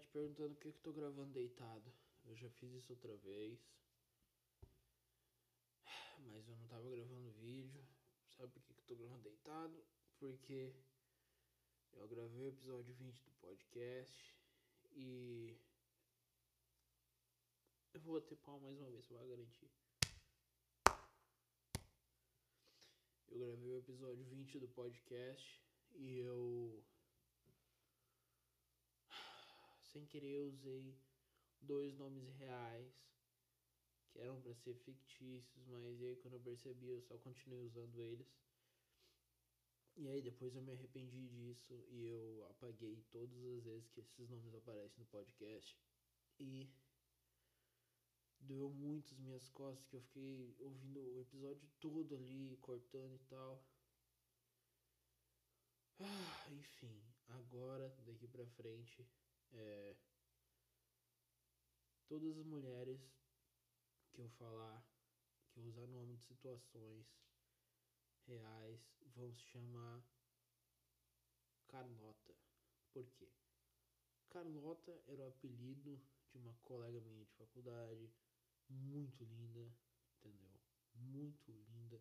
te perguntando por que que tô gravando deitado. Eu já fiz isso outra vez. Mas eu não tava gravando vídeo. Sabe por que que eu tô gravando deitado? Porque eu gravei o episódio 20 do podcast e eu vou bater pau mais uma vez pra garantir. Eu gravei o episódio 20 do podcast e eu sem querer eu usei dois nomes reais que eram para ser fictícios, mas aí quando eu percebi eu só continuei usando eles. E aí depois eu me arrependi disso e eu apaguei todas as vezes que esses nomes aparecem no podcast. E doeu muito as minhas costas que eu fiquei ouvindo o episódio todo ali, cortando e tal. Ah, enfim, agora daqui pra frente é, todas as mulheres que eu falar, que eu usar nome de situações reais, vão se chamar Carlota. Por quê? Carlota era o apelido de uma colega minha de faculdade, muito linda, entendeu? Muito linda,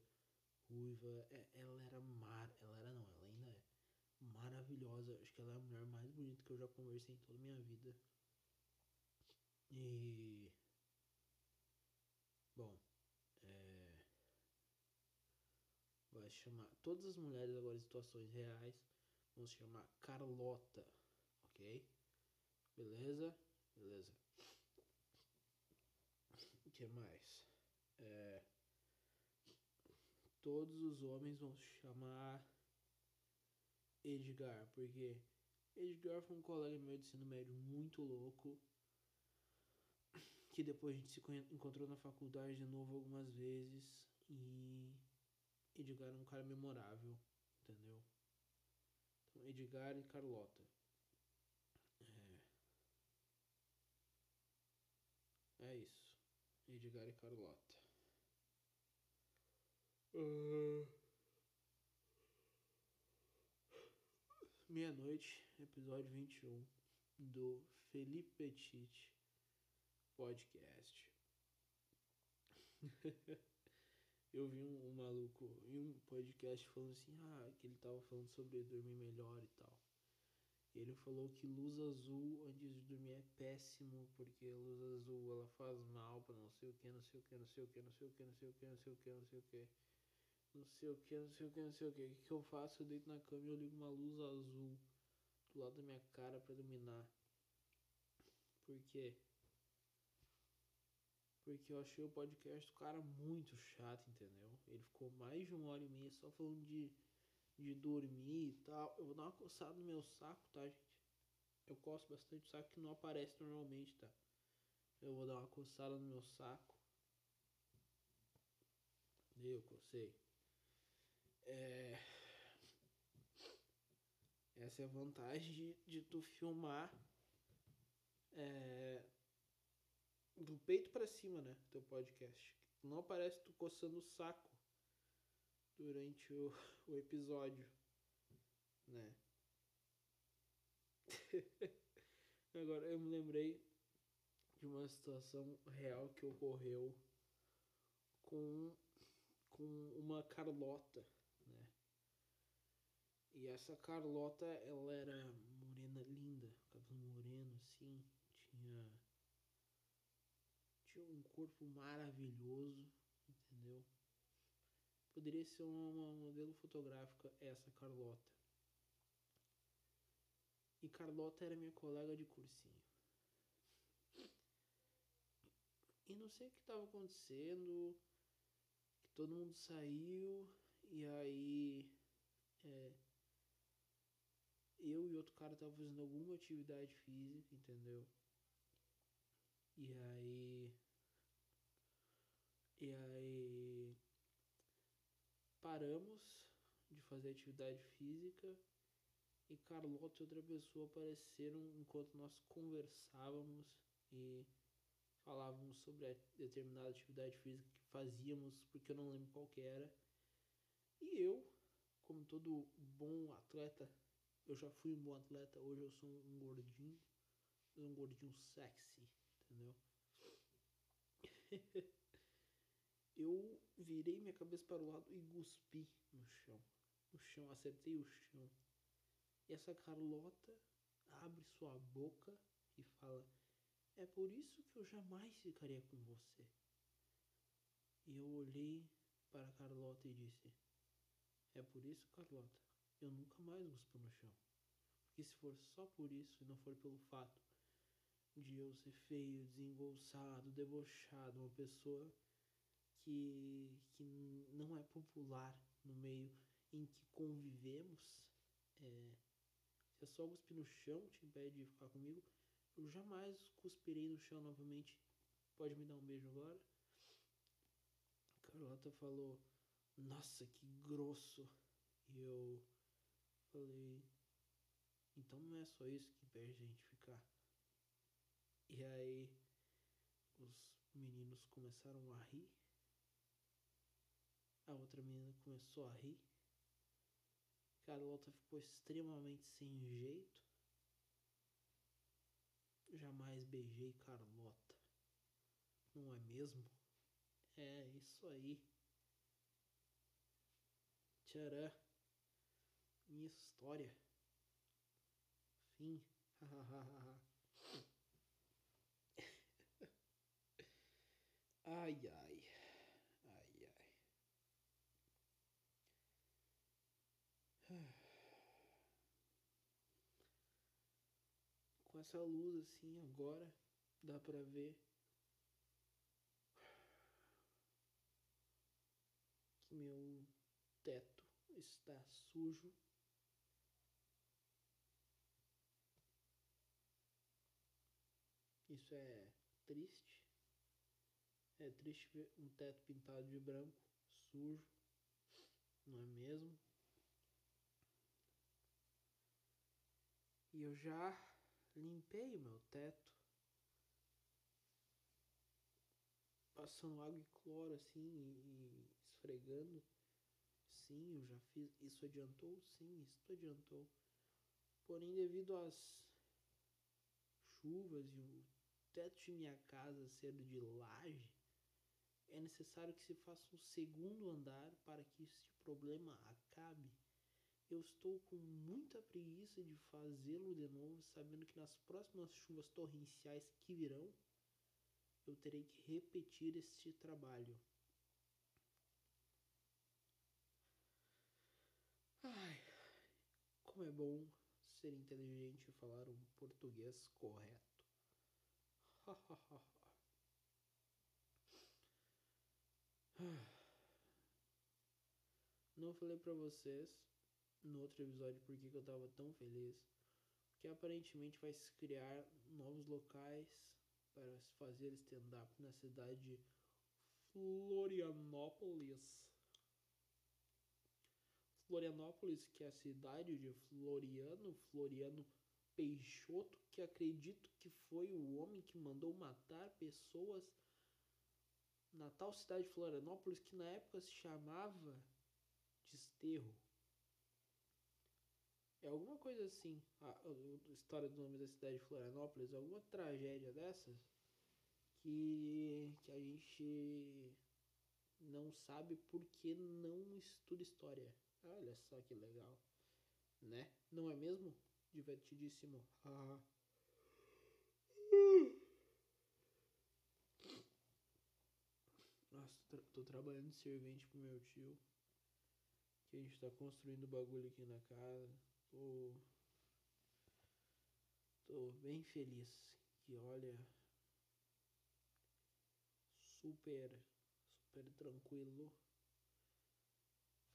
ruiva. É, ela era mar, ela era não, ela maravilhosa. Acho que ela é a mulher mais bonita que eu já conversei em toda a minha vida. E. Bom. É, vai chamar. Todas as mulheres agora em situações reais vão se chamar Carlota. Ok? Beleza? Beleza. O que mais? É, todos os homens vão chamar Edgar, porque Edgar foi um colega meu de ensino médio muito louco. Que depois a gente se encontrou na faculdade de novo algumas vezes. E Edgar é um cara memorável, entendeu? Então, Edgar e Carlota. É, é isso. Edgar e Carlota. Uh... Meia-noite, episódio 21 do Felipe Petit Podcast. eu vi um, um, maluco em um podcast falando assim, ah, que ele tava falando sobre dormir melhor e tal. E ele falou que luz azul antes de dormir é péssimo, porque luz azul ela faz mal pra não sei o que, não sei o que, não sei o que, não sei o que, não sei o que, não sei o que, não sei o que não sei o que, não sei o que, não sei o que. O que, que eu faço? Eu deito na cama e eu ligo uma luz azul do lado da minha cara para iluminar. Por quê? Porque eu achei o podcast do cara muito chato, entendeu? Ele ficou mais de uma hora e meia só falando de, de dormir e tal. Eu vou dar uma coçada no meu saco, tá, gente? Eu coço bastante o saco que não aparece normalmente, tá? Eu vou dar uma coçada no meu saco. Eu cocei. É... Essa é a vantagem de, de tu filmar é... do peito para cima, né? Teu podcast. Não aparece tu coçando o saco durante o, o episódio, né? Agora eu me lembrei de uma situação real que ocorreu com, com uma Carlota e essa Carlota, ela era morena linda, cabelo moreno assim, tinha tinha um corpo maravilhoso, entendeu? Poderia ser uma modelo fotográfica essa Carlota. E Carlota era minha colega de cursinho. E não sei o que estava acontecendo, que todo mundo saiu e aí é, eu e outro cara tava fazendo alguma atividade física, entendeu? E aí. E aí. Paramos de fazer atividade física e Carlota e outra pessoa apareceram enquanto nós conversávamos e falávamos sobre determinada atividade física que fazíamos, porque eu não lembro qual que era. E eu, como todo bom atleta eu já fui um bom atleta, hoje eu sou um gordinho, um gordinho sexy, entendeu? eu virei minha cabeça para o lado e cuspi no chão. No chão, acertei o chão. E essa Carlota abre sua boca e fala: É por isso que eu jamais ficaria com você. E eu olhei para Carlota e disse: É por isso, Carlota, eu nunca mais cuspo no chão. Porque se for só por isso e não for pelo fato de eu ser feio, desengolçado, debochado, uma pessoa que, que não é popular no meio em que convivemos, é, se é só cuspir no chão te impede de ficar comigo, eu jamais cuspirei no chão novamente. Pode me dar um beijo agora? Carlota falou, nossa, que grosso. E eu falei, então não é só isso que impede a gente ficar. E aí os meninos começaram a rir. A outra menina começou a rir. Carlota ficou extremamente sem jeito. Jamais beijei Carlota. Não é mesmo? É isso aí. Tcharam. Minha história. Fim. ai, ai. Ai, ai. Com essa luz assim agora, dá pra ver que meu teto está sujo. Isso é triste. É triste ver um teto pintado de branco, sujo, não é mesmo? E eu já limpei o meu teto, passando água e cloro assim e esfregando. Sim, eu já fiz. Isso adiantou? Sim, isso adiantou. Porém, devido às chuvas e o teto de minha casa ser de laje, é necessário que se faça um segundo andar para que este problema acabe. Eu estou com muita preguiça de fazê-lo de novo, sabendo que nas próximas chuvas torrenciais que virão, eu terei que repetir este trabalho. Ai, como é bom ser inteligente e falar um português correto. Não falei pra vocês no outro episódio por que eu tava tão feliz. Que aparentemente vai se criar novos locais para se fazer stand-up na cidade de Florianópolis. Florianópolis, que é a cidade de Floriano, Floriano Peixoto, que acredito que foi o homem que mandou matar pessoas na tal cidade de Florianópolis, que na época se chamava Desterro. É alguma coisa assim, a, a, história do nome da cidade de Florianópolis, alguma tragédia dessas que, que a gente não sabe porque não estuda história. Olha só que legal, né? Não é mesmo? Divertidíssimo. Ah. Nossa, tô, trabalhando de servente pro meu tio. Que a gente tá construindo bagulho aqui na casa. Tô. Tô bem feliz. Que olha. Super. Super tranquilo.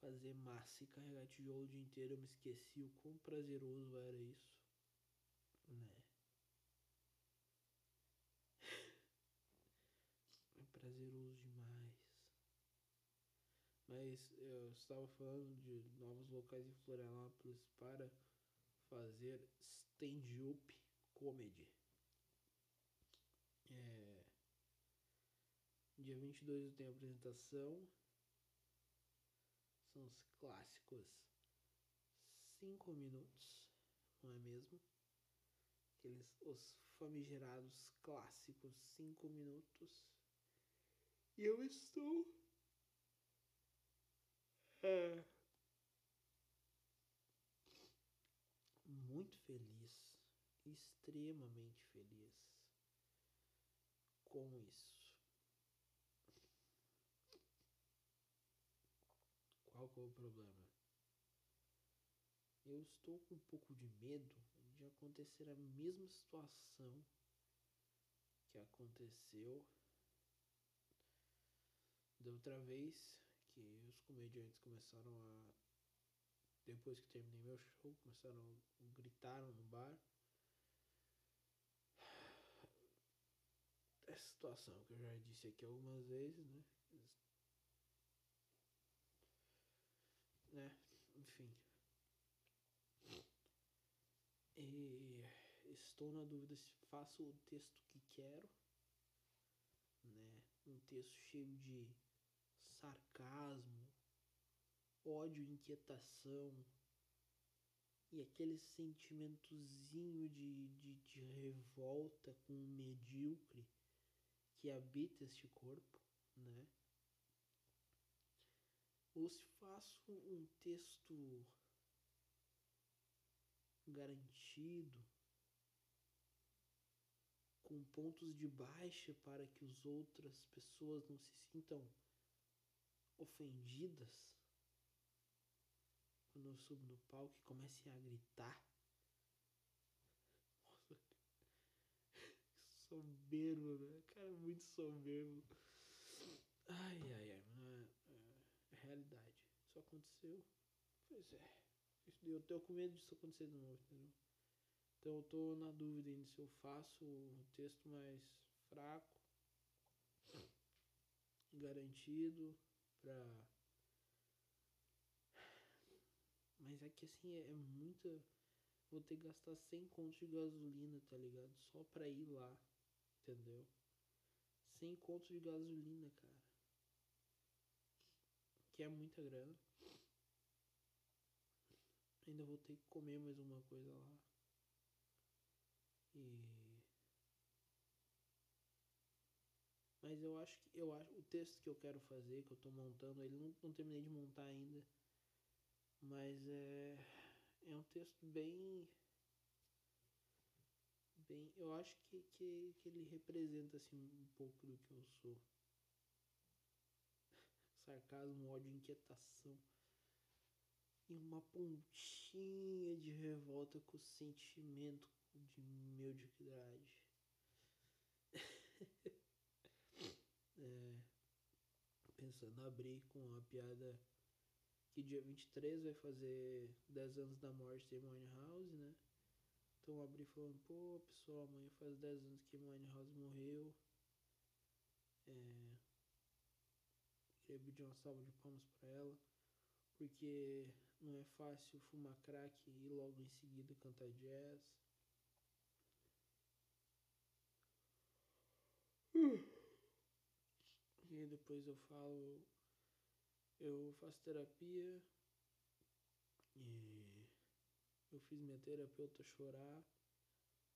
Fazer massa e carregar tijolo o dia inteiro. Eu me esqueci o quão prazeroso era isso. Né? É prazeroso demais. Mas eu estava falando de novos locais em Florianópolis para fazer stand-up comedy. É, dia 22 eu tenho apresentação. São os clássicos 5 minutos, não é mesmo? Aqueles, os famigerados clássicos cinco minutos. E eu estou. É, muito feliz, extremamente feliz com isso. Qual é o problema? Eu estou com um pouco de medo de acontecer a mesma situação que aconteceu da outra vez que os comediantes começaram a depois que terminei meu show, começaram a gritaram no bar. Essa situação que eu já disse aqui algumas vezes, né? Né? Enfim. E estou na dúvida se faço o texto que quero, né? Um texto cheio de sarcasmo, ódio, inquietação e aquele sentimentozinho de, de, de revolta com o medíocre que habita este corpo, né? Ou se faço um texto garantido, com pontos de baixa para que as outras pessoas não se sintam ofendidas quando eu subo no palco e comecem a gritar. Soberbo, né? Cara, muito soberbo. Ai, ai, ai, mano. Realidade. Isso aconteceu. Pois é. Eu tô com medo disso acontecer de novo, entendeu? Então eu tô na dúvida ainda se eu faço um texto mais fraco, garantido, pra Mas é que assim, é, é muita. Vou ter que gastar 100 contos de gasolina, tá ligado? Só pra ir lá, entendeu? 100 contos de gasolina, cara. Que é muita grana. Ainda vou ter que comer mais uma coisa lá. E. Mas eu acho que eu acho o texto que eu quero fazer, que eu tô montando, ele não, não terminei de montar ainda. Mas é, é um texto bem. bem eu acho que, que, que ele representa assim, um pouco do que eu sou. Sarcasmo, ódio, inquietação. E uma pontinha de revolta com o sentimento de mediocridade. é, pensando abrir com a piada que dia 23 vai fazer 10 anos da morte de House, né? Então abri falando, pô, pessoal, amanhã faz 10 anos que House morreu. Queria pedir uma salva de palmas para ela, porque não é fácil fumar crack e logo em seguida cantar jazz. E depois eu falo eu faço terapia e eu fiz minha terapeuta chorar.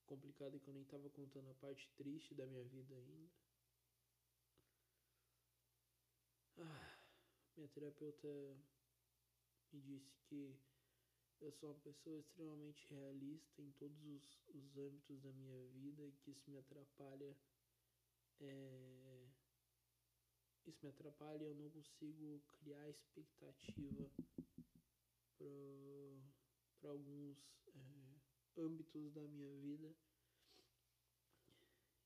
Complicado é que eu nem tava contando a parte triste da minha vida ainda. Ah, minha terapeuta me disse que eu sou uma pessoa extremamente realista em todos os, os âmbitos da minha vida e que isso me atrapalha é, isso me atrapalha e eu não consigo criar expectativa para alguns é, âmbitos da minha vida.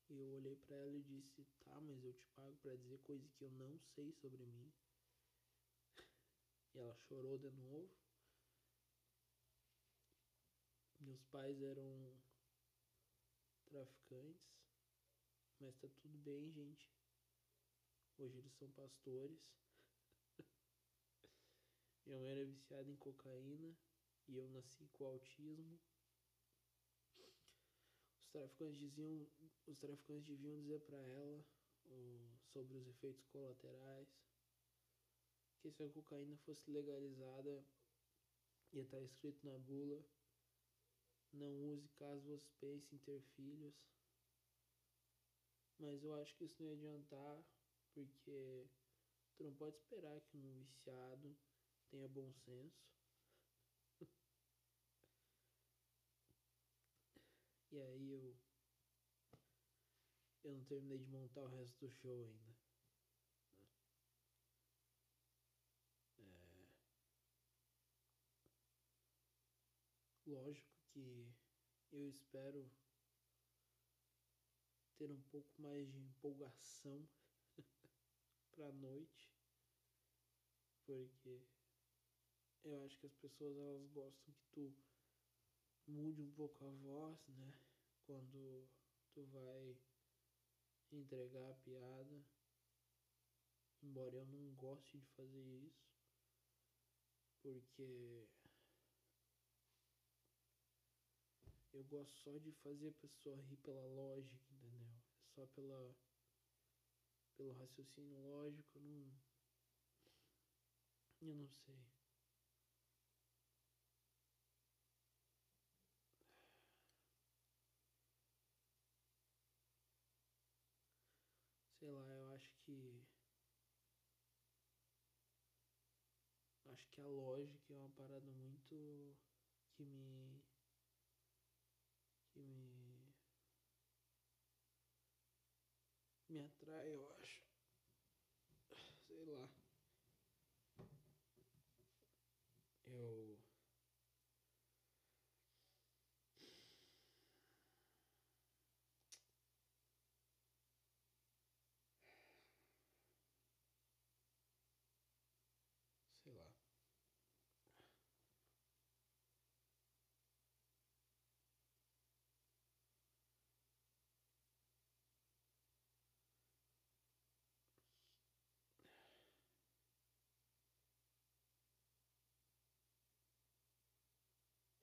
E eu olhei para ela e disse: "Tá, mas eu te pago para dizer coisas que eu não sei sobre mim". E ela chorou de novo. Meus pais eram traficantes, mas tá tudo bem, gente. Hoje eles são pastores. Minha mãe era viciada em cocaína e eu nasci com autismo. Traficantes diziam, os traficantes deviam dizer para ela sobre os efeitos colaterais. Que se a cocaína fosse legalizada, ia estar tá escrito na bula: não use caso você pense em ter filhos. Mas eu acho que isso não ia adiantar, porque tu não pode esperar que um viciado tenha bom senso. E aí eu. Eu não terminei de montar o resto do show ainda. É... Lógico que eu espero ter um pouco mais de empolgação pra noite, porque eu acho que as pessoas elas gostam que tu mude um pouco a voz, né? Quando tu vai entregar a piada, embora eu não goste de fazer isso, porque eu gosto só de fazer a pessoa rir pela lógica, entendeu? Só pela pelo raciocínio lógico, eu não eu não sei. Sei lá, eu acho que acho que a lógica é uma parada muito que me que me me atrai, eu acho. Sei lá. Eu sei lá.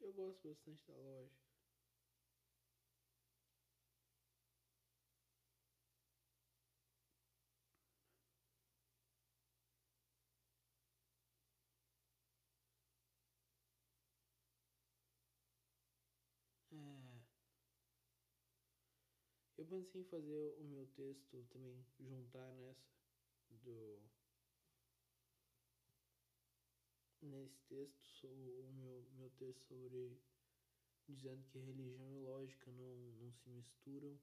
Eu gosto bastante da loja. É. Eu pensei em fazer o meu texto também, juntar nessa do. Nesse texto, o meu, meu texto sobre. dizendo que religião e lógica não, não se misturam.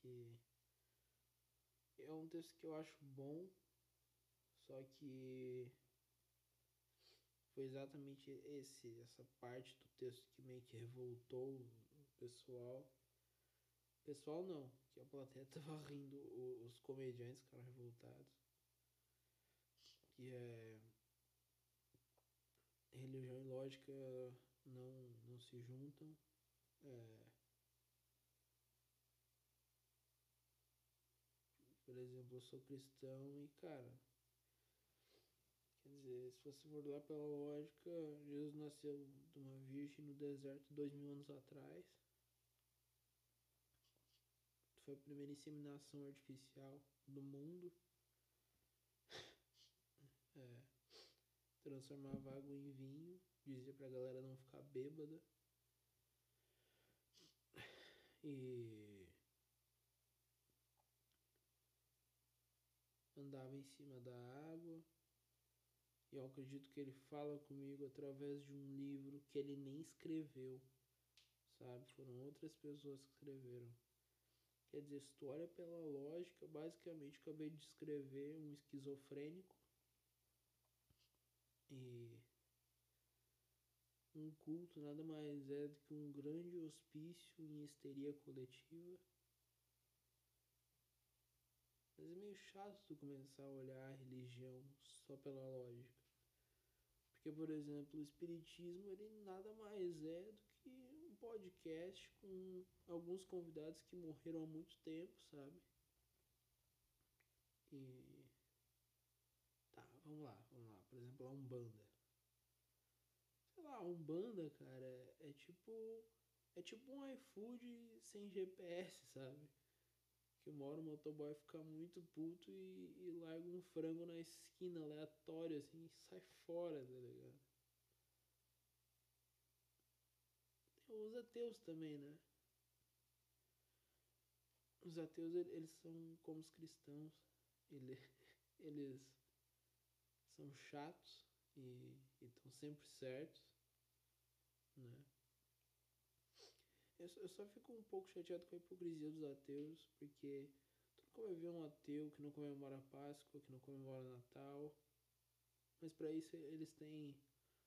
Que. É um texto que eu acho bom, só que foi exatamente esse, essa parte do texto que meio que revoltou o pessoal. Pessoal não, que a plateia tava rindo, os comediantes ficaram revoltados. Que é religião e lógica não, não se juntam. É, por exemplo, eu sou cristão e cara, Quer dizer, se você for lá pela lógica, Jesus nasceu de uma virgem no deserto dois mil anos atrás. Foi a primeira inseminação artificial do mundo. É, transformava água em vinho, dizia pra galera não ficar bêbada. E andava em cima da água. E eu acredito que ele fala comigo através de um livro que ele nem escreveu, sabe? Foram outras pessoas que escreveram. Quer dizer, olha pela lógica, basicamente acabei de escrever um esquizofrênico e um culto nada mais é do que um grande hospício em histeria coletiva. Mas é meio chato tu começar a olhar a religião só pela lógica. Porque, por exemplo, o Espiritismo ele nada mais é do que um podcast com alguns convidados que morreram há muito tempo, sabe? E. Tá, vamos lá, exemplo, a Umbanda. Sei lá, a Umbanda, cara, é, tipo. É tipo um iFood sem GPS, sabe? Que uma hora o motoboy fica muito puto e, e larga um frango na esquina aleatório, assim, e sai fora, tá ligado? Tem os ateus também, né? os ateus eles são como os cristãos, ele, eles são chatos e estão sempre certos, né? Eu, eu só fico um pouco chateado com a hipocrisia dos ateus, porque tu nunca vai ver um ateu que não comemora Páscoa, que não comemora Natal, mas para isso eles têm,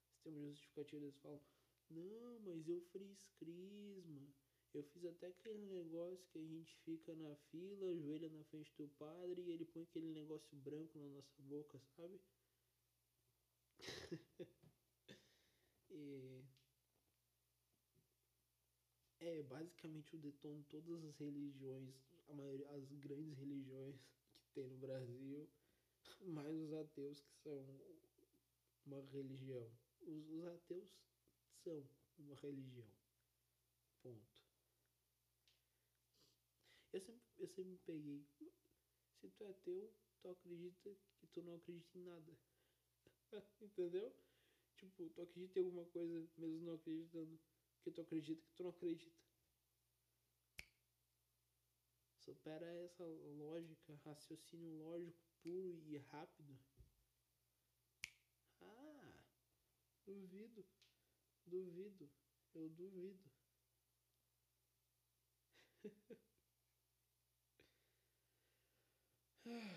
eles têm uma justificativa, eles falam, não, mas eu fiz crisma, eu fiz até aquele negócio que a gente fica na fila, joelha na frente do padre e ele põe aquele negócio branco na nossa boca, sabe? e é basicamente o detono de todas as religiões, a maioria, as grandes religiões que tem no Brasil, mais os ateus que são uma religião. Os, os ateus são uma religião. Ponto. Eu sempre, eu sempre me peguei. Se tu é ateu, tu acredita que tu não acredita em nada. Entendeu? Tipo, tu acredita em alguma coisa mesmo não acreditando que tu acredita que tu não acredita. Supera essa lógica, raciocínio lógico puro e rápido. Ah, duvido, duvido, eu duvido.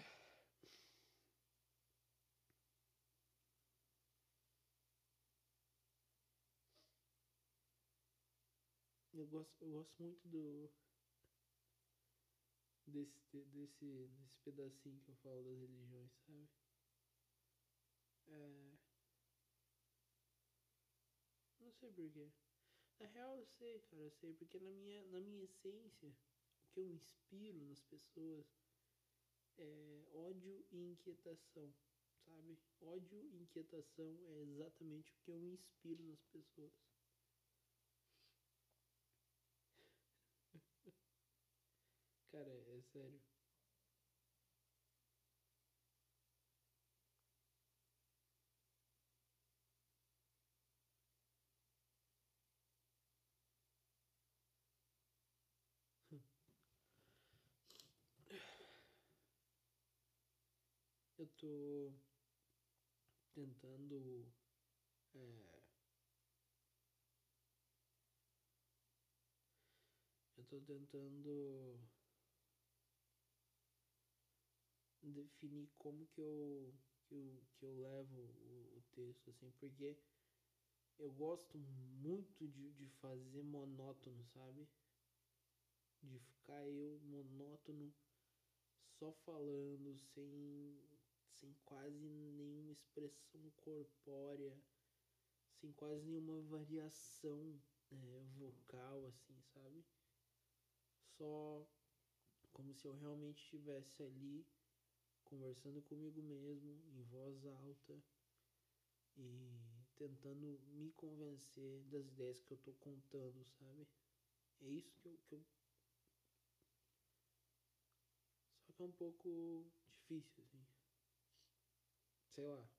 Eu gosto, eu gosto muito do desse, desse, desse pedacinho que eu falo das religiões, sabe? É... Não sei porquê. Na real eu sei, cara, eu sei, porque na minha, na minha essência, o que eu inspiro nas pessoas é ódio e inquietação, sabe? Ódio e inquietação é exatamente o que eu inspiro nas pessoas. Cara, é sério. Eu tô tentando é, eu tô tentando definir como que eu que eu, que eu levo o, o texto assim porque eu gosto muito de, de fazer monótono sabe de ficar eu monótono só falando sem sem quase nenhuma expressão corpórea, sem quase nenhuma variação é, vocal, assim, sabe? Só como se eu realmente estivesse ali conversando comigo mesmo em voz alta e tentando me convencer das ideias que eu tô contando, sabe? É isso que eu, que eu... Só que é um pouco difícil, assim sei lá.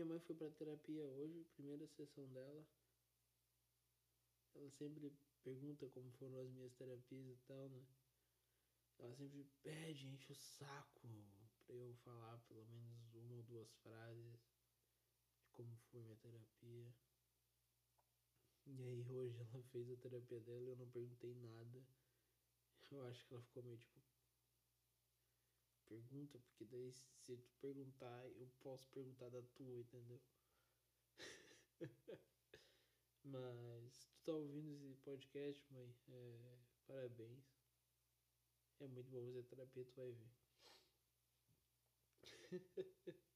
Minha mãe foi pra terapia hoje, primeira sessão dela. Ela sempre pergunta como foram as minhas terapias e tal, né? ela sempre pede, enche o saco pra eu falar pelo menos uma ou duas frases de como foi minha terapia. E aí hoje ela fez a terapia dela e eu não perguntei nada. Eu acho que ela ficou meio tipo. Pergunta, porque daí se tu perguntar, eu posso perguntar da tua, entendeu? Mas tu tá ouvindo esse podcast, mãe? É, parabéns. É muito bom fazer terapia, tu vai ver.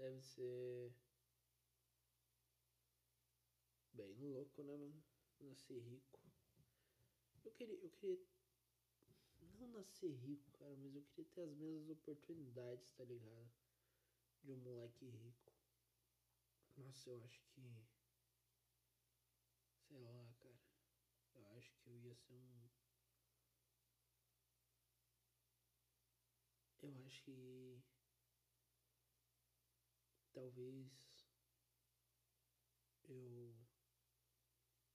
Deve ser. Bem louco, né, mano? Nascer rico. Eu queria. Eu queria. Não nascer rico, cara, mas eu queria ter as mesmas oportunidades, tá ligado? De um moleque rico. Nossa, eu acho que. Sei lá, cara. Eu acho que eu ia ser um. Eu acho que. Talvez. Eu.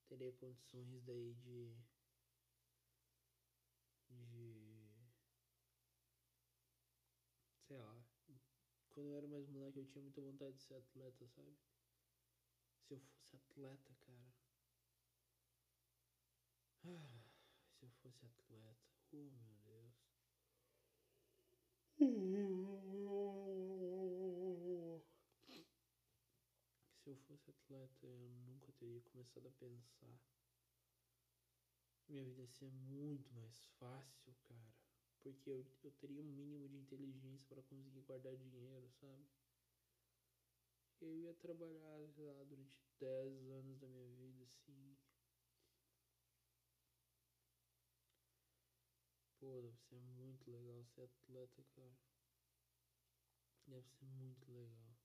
Teria condições daí de. De. Sei lá. Quando eu era mais moleque, eu tinha muita vontade de ser atleta, sabe? Se eu fosse atleta, cara. Ah, se eu fosse atleta. Oh, meu Deus. Se atleta, eu nunca teria começado a pensar. Minha vida ia ser muito mais fácil, cara. Porque eu, eu teria um mínimo de inteligência para conseguir guardar dinheiro, sabe? Eu ia trabalhar, lá, durante 10 anos da minha vida, assim. Pô, deve ser muito legal ser atleta, cara. Deve ser muito legal.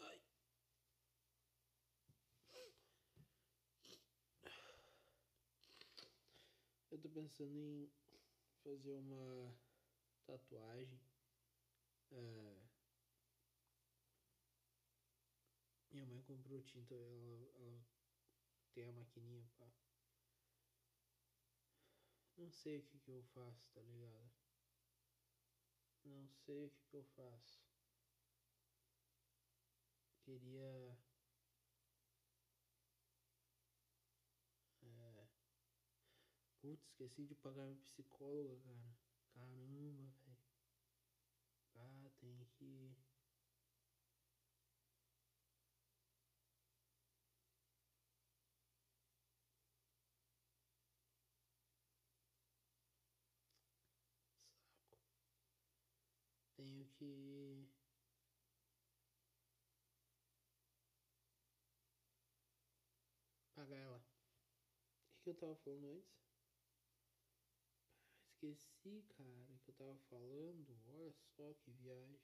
Ai. Eu tô pensando em fazer uma tatuagem. É... Minha mãe comprou tinta, ela, ela tem a maquininha, pá. Não sei o que que eu faço, tá ligado? Não sei o que que eu faço. Queria. Putz, esqueci de pagar minha psicóloga, cara. Caramba, velho. Ah, tem que. Saco. Tenho que. Pagar ela. O que eu tava falando antes? Esqueci, cara, que eu tava falando. Olha só que viagem.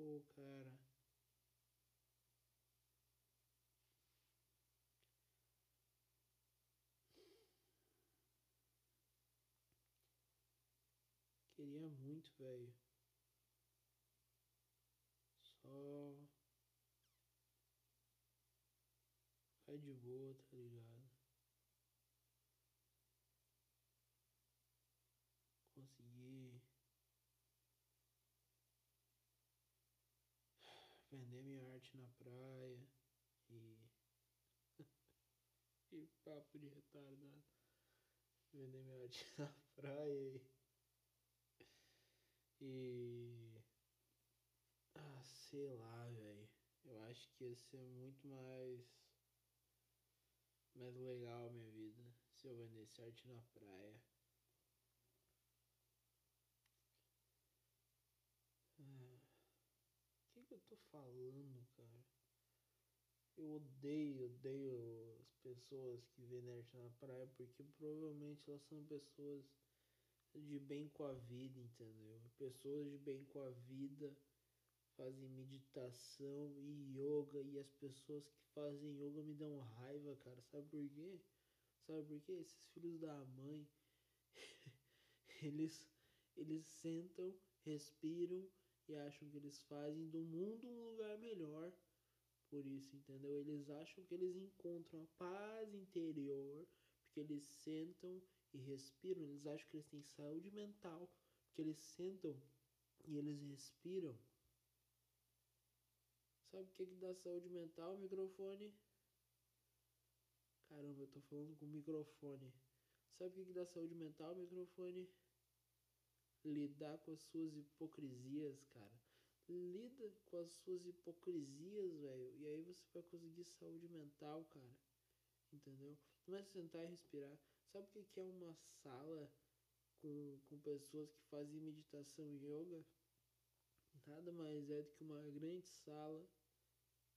Ô, cara. Queria muito, velho. Só. Ficar de boa, tá ligado? Conseguir. Vender minha arte na praia. E. e papo de retardado. Vender minha arte na praia e. E. Ah, sei lá, velho. Eu acho que ia ser muito mais. Mais legal a minha vida se eu vendesse arte na praia. Ah, O que, que eu tô falando, cara? Eu odeio, odeio as pessoas que vendem arte na praia porque provavelmente elas são pessoas de bem com a vida, entendeu? Pessoas de bem com a vida fazem meditação e yoga e as pessoas que fazem yoga me dão raiva, cara. Sabe por quê? Sabe por quê? Esses filhos da mãe, eles eles sentam, respiram e acham que eles fazem do mundo um lugar melhor por isso, entendeu? Eles acham que eles encontram a paz interior porque eles sentam e respiram. Eles acham que eles têm saúde mental porque eles sentam e eles respiram. Sabe o que, que dá saúde mental, microfone? Caramba, eu tô falando com o microfone. Sabe o que, que dá saúde mental, microfone? Lidar com as suas hipocrisias, cara. Lida com as suas hipocrisias, velho. E aí você vai conseguir saúde mental, cara. Entendeu? Não é sentar e respirar. Sabe o que, é uma sala com, com pessoas que fazem meditação e yoga? Nada mais é do que uma grande sala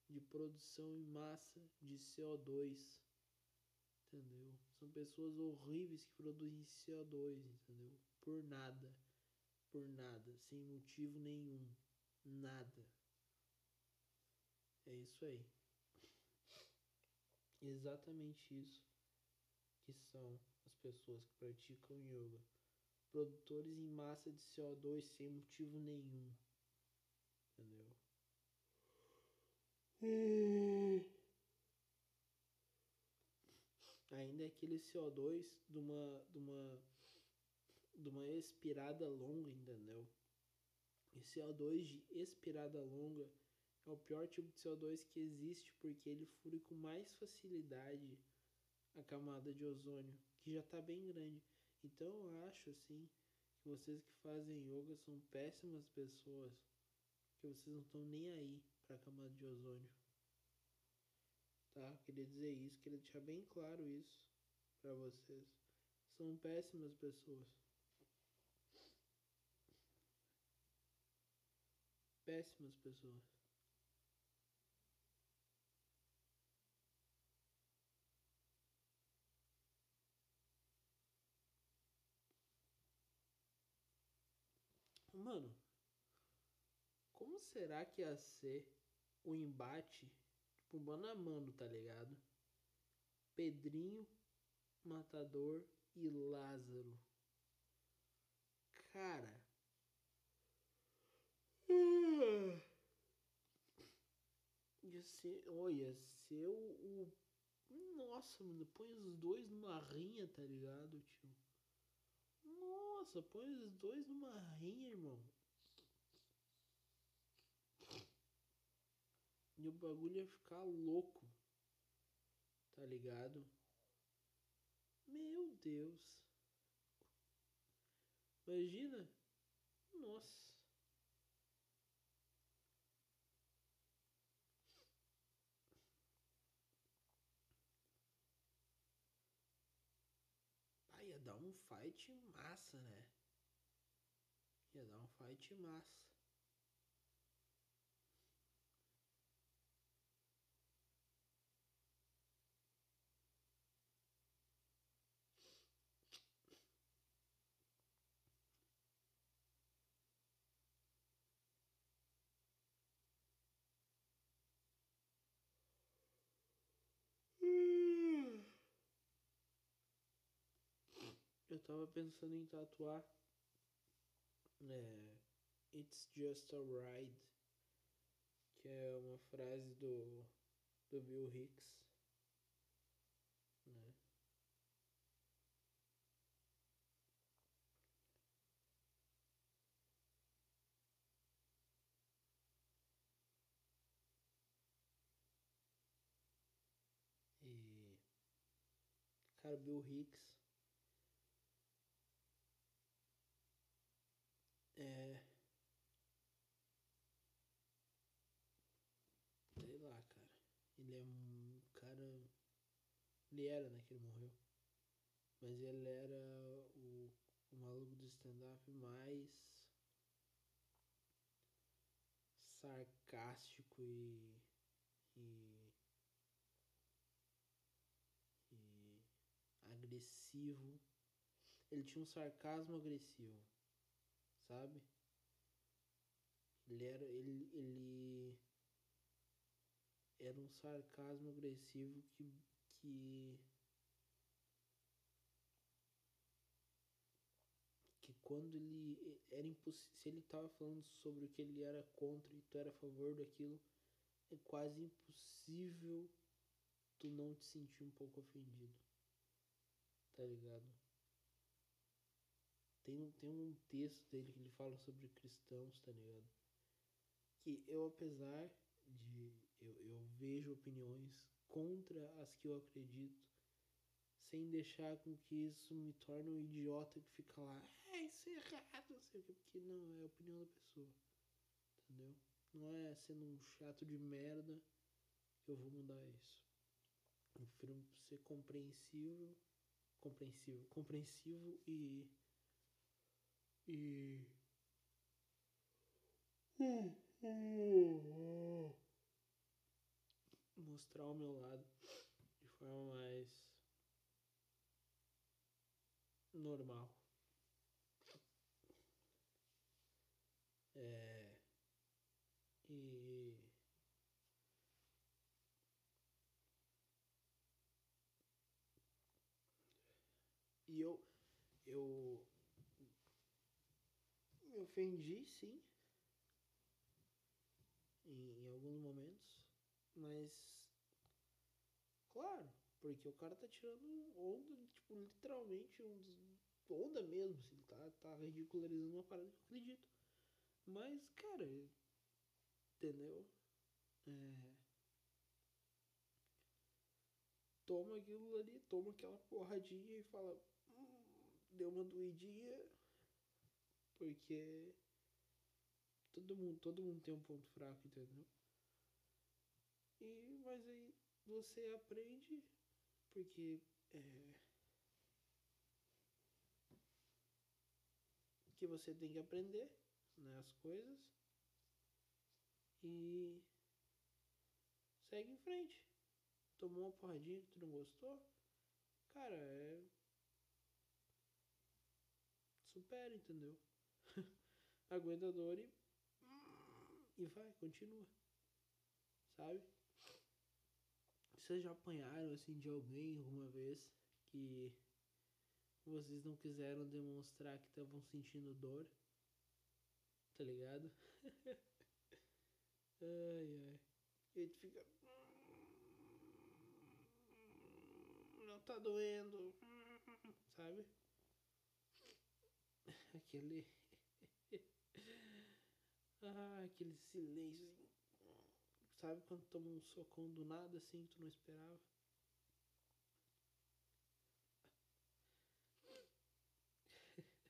de produção em massa de CO2. Entendeu? São pessoas horríveis que produzem CO2, entendeu? Por nada. Por nada. Sem motivo nenhum. Nada. É isso aí. Exatamente isso que são as pessoas que praticam yoga. Produtores em massa de CO2 sem motivo nenhum. Entendeu? Ainda é aquele CO2 de uma, de uma, de uma expirada longa, entendeu? E CO2 de expirada longa é o pior tipo de CO2 que existe porque ele fura com mais facilidade a camada de ozônio, que já está bem grande. Então eu acho assim que vocês que fazem yoga são péssimas pessoas, que vocês não estão nem aí para a camada de ozônio. Tá? Queria dizer isso, queria deixar bem claro isso para vocês. São péssimas pessoas. Péssimas pessoas. Mano, como será que ia ser o embate, tipo, mano a mano, tá ligado? Pedrinho, Matador e Lázaro. Cara. Ia ser. Olha, ser o, o. Nossa, mano, põe os dois numa rinha, tá ligado, tio? Nossa, põe os dois numa rinha, irmão. E o bagulho ia ficar louco. Tá ligado? Meu Deus. Imagina. Nossa. Ah, ia dar um fight massa, né? Ia dar um fight massa. Eu tava pensando em tatuar. É, It's just a ride. Que é uma frase do, do Bill Hicks. Né? E. Cara, Bill Hicks. É. Sei lá, cara. Ele é um cara. Ele era, né? Que ele morreu. Mas ele era o, o maluco do stand-up mais sarcástico e, e, e agressivo. Ele tinha um sarcasmo agressivo sabe? Ele era ele, ele era um sarcasmo agressivo que que que quando ele era se ele tava falando sobre o que ele era contra e tu era a favor daquilo é quase impossível tu não te sentir um pouco ofendido. Tá ligado? Tem, tem um texto dele que ele fala sobre cristãos, tá ligado? Que eu, apesar de. Eu, eu vejo opiniões contra as que eu acredito, sem deixar com que isso me torne um idiota que fica lá, é isso é errado, não sei o que, porque não, é a opinião da pessoa. Entendeu? Não é sendo um chato de merda que eu vou mudar isso. Eu prefiro ser compreensivo, compreensivo, compreensivo e e mostrar o meu lado de forma mais normal. É, e e eu eu me ofendi sim em, em alguns momentos mas claro porque o cara tá tirando onda tipo literalmente um onda mesmo assim tá tá ridicularizando uma parada que eu acredito. Mas cara entendeu? É, toma aquilo ali toma aquela porradinha e fala hum, deu uma doidinha porque todo mundo, todo mundo tem um ponto fraco, entendeu? E mas aí você aprende porque é, que você tem que aprender né, as coisas e segue em frente. Tomou uma porradinha que tu não gostou? Cara, é. Supera, entendeu? Aguenta a dor e. E vai, continua. Sabe? Vocês já apanharam assim de alguém alguma vez que vocês não quiseram demonstrar que estavam sentindo dor? Tá ligado? ai ai. E tu fica. Não tá doendo. Sabe? Aquele. ah, aquele silêncio. Sabe quando toma um socão do nada assim que tu não esperava?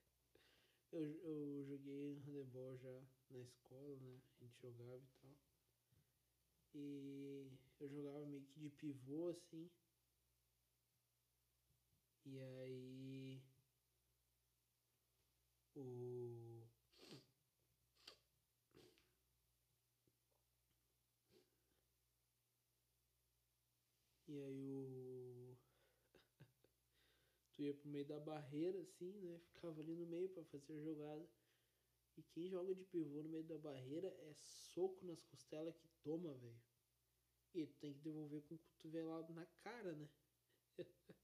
eu, eu joguei handebol já na escola, né? A gente jogava e tal. E eu jogava meio que de pivô assim. E aí o E aí o tu ia pro meio da barreira assim, né? Ficava ali no meio para fazer a jogada. E quem joga de pivô no meio da barreira é soco nas costelas que toma, velho. E tu tem que devolver com o cotovelado na cara, né?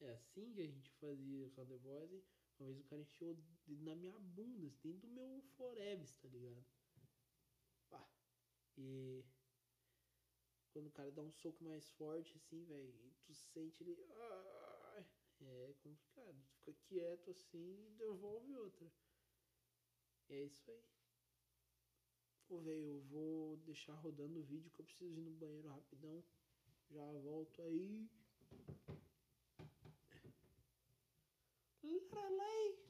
é assim que a gente fazia com a The Boys. Uma vez o cara encheu na minha bunda, assim, dentro do meu Forever, tá ligado? Pá. E quando o cara dá um soco mais forte, assim, velho, tu sente ele. É complicado. Tu fica quieto assim e devolve outra. E é isso aí. Ô, velho, eu vou deixar rodando o vídeo que eu preciso ir no banheiro rapidão. Já volto aí. Laralei.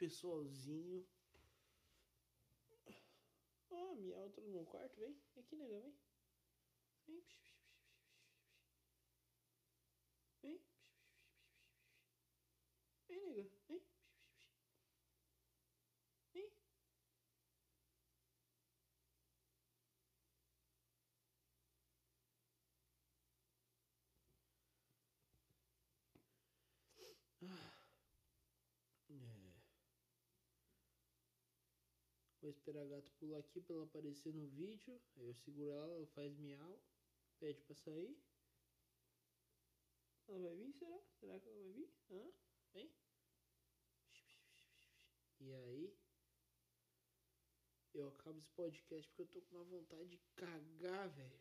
Pessoalzinho. Ah, minha outra no quarto, vem. Aqui, nega, vem. Vem. Vem. Vem, nega, vem. Vem. Ah. É. Vou esperar a gata pular aqui pra ela aparecer no vídeo. Aí eu seguro ela, ela faz miau, pede pra sair. Ela vai vir, será? Será que ela vai vir? Hã? Vem. E aí? Eu acabo esse podcast porque eu tô com uma vontade de cagar, velho.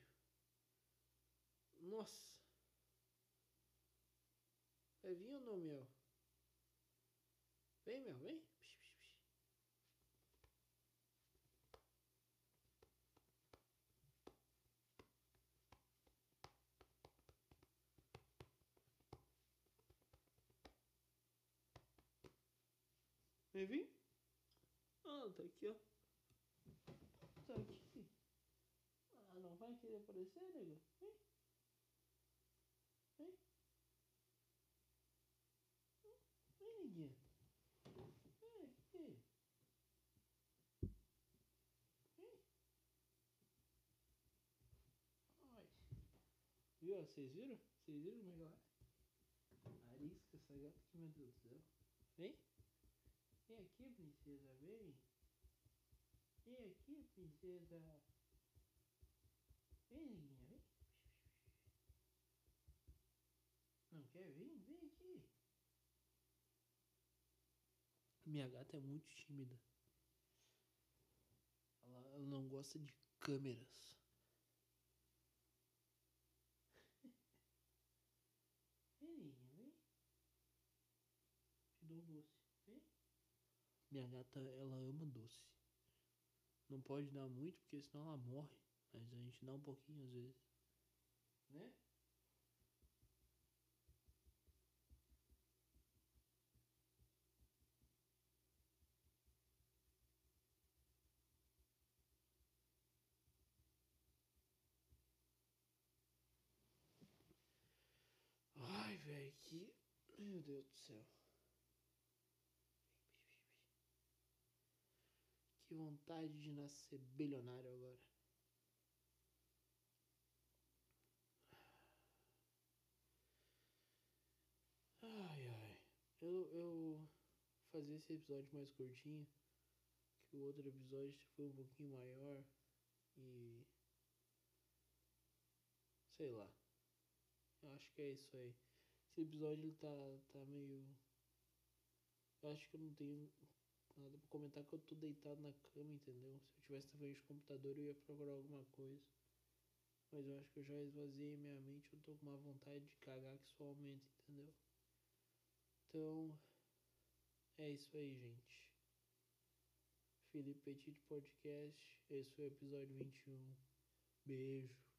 Nossa. Vai vir ou não, Mel? Vem, Mel, vem. Vir? Ah, tá aqui, ó. Tá aqui. Ah, não vai querer aparecer, nego? Vem. Vem. Vem, neguinha. Vem aqui. Vem. Viu? Vocês viram? Vocês viram como é que ela é? Arisca essa gata aqui, meu Deus do céu. Vem. Vem aqui, princesa, vem. Vem aqui, princesa. Vem, neguinha, vem. Não quer vir? Vem aqui. Minha gata é muito tímida. Ela, ela não gosta de câmeras. Vem, neguinha, vem. Te dou um doce. Vem. Minha gata, ela ama doce. Não pode dar muito, porque senão ela morre. Mas a gente dá um pouquinho às vezes. Né? Ai, velho, que. Meu Deus do céu. Que vontade de nascer bilionário agora. Ai, ai. Eu, eu fazer esse episódio mais curtinho. Que o outro episódio foi um pouquinho maior. E. Sei lá. Eu acho que é isso aí. Esse episódio ele tá, tá meio. Eu acho que eu não tenho nada pra comentar que eu tô deitado na cama, entendeu? Se eu tivesse na frente do computador eu ia procurar alguma coisa. Mas eu acho que eu já esvaziei minha mente, eu tô com uma vontade de cagar que só aumenta, entendeu? Então, é isso aí, gente. Felipe Petit Podcast, esse foi o episódio 21. Beijo.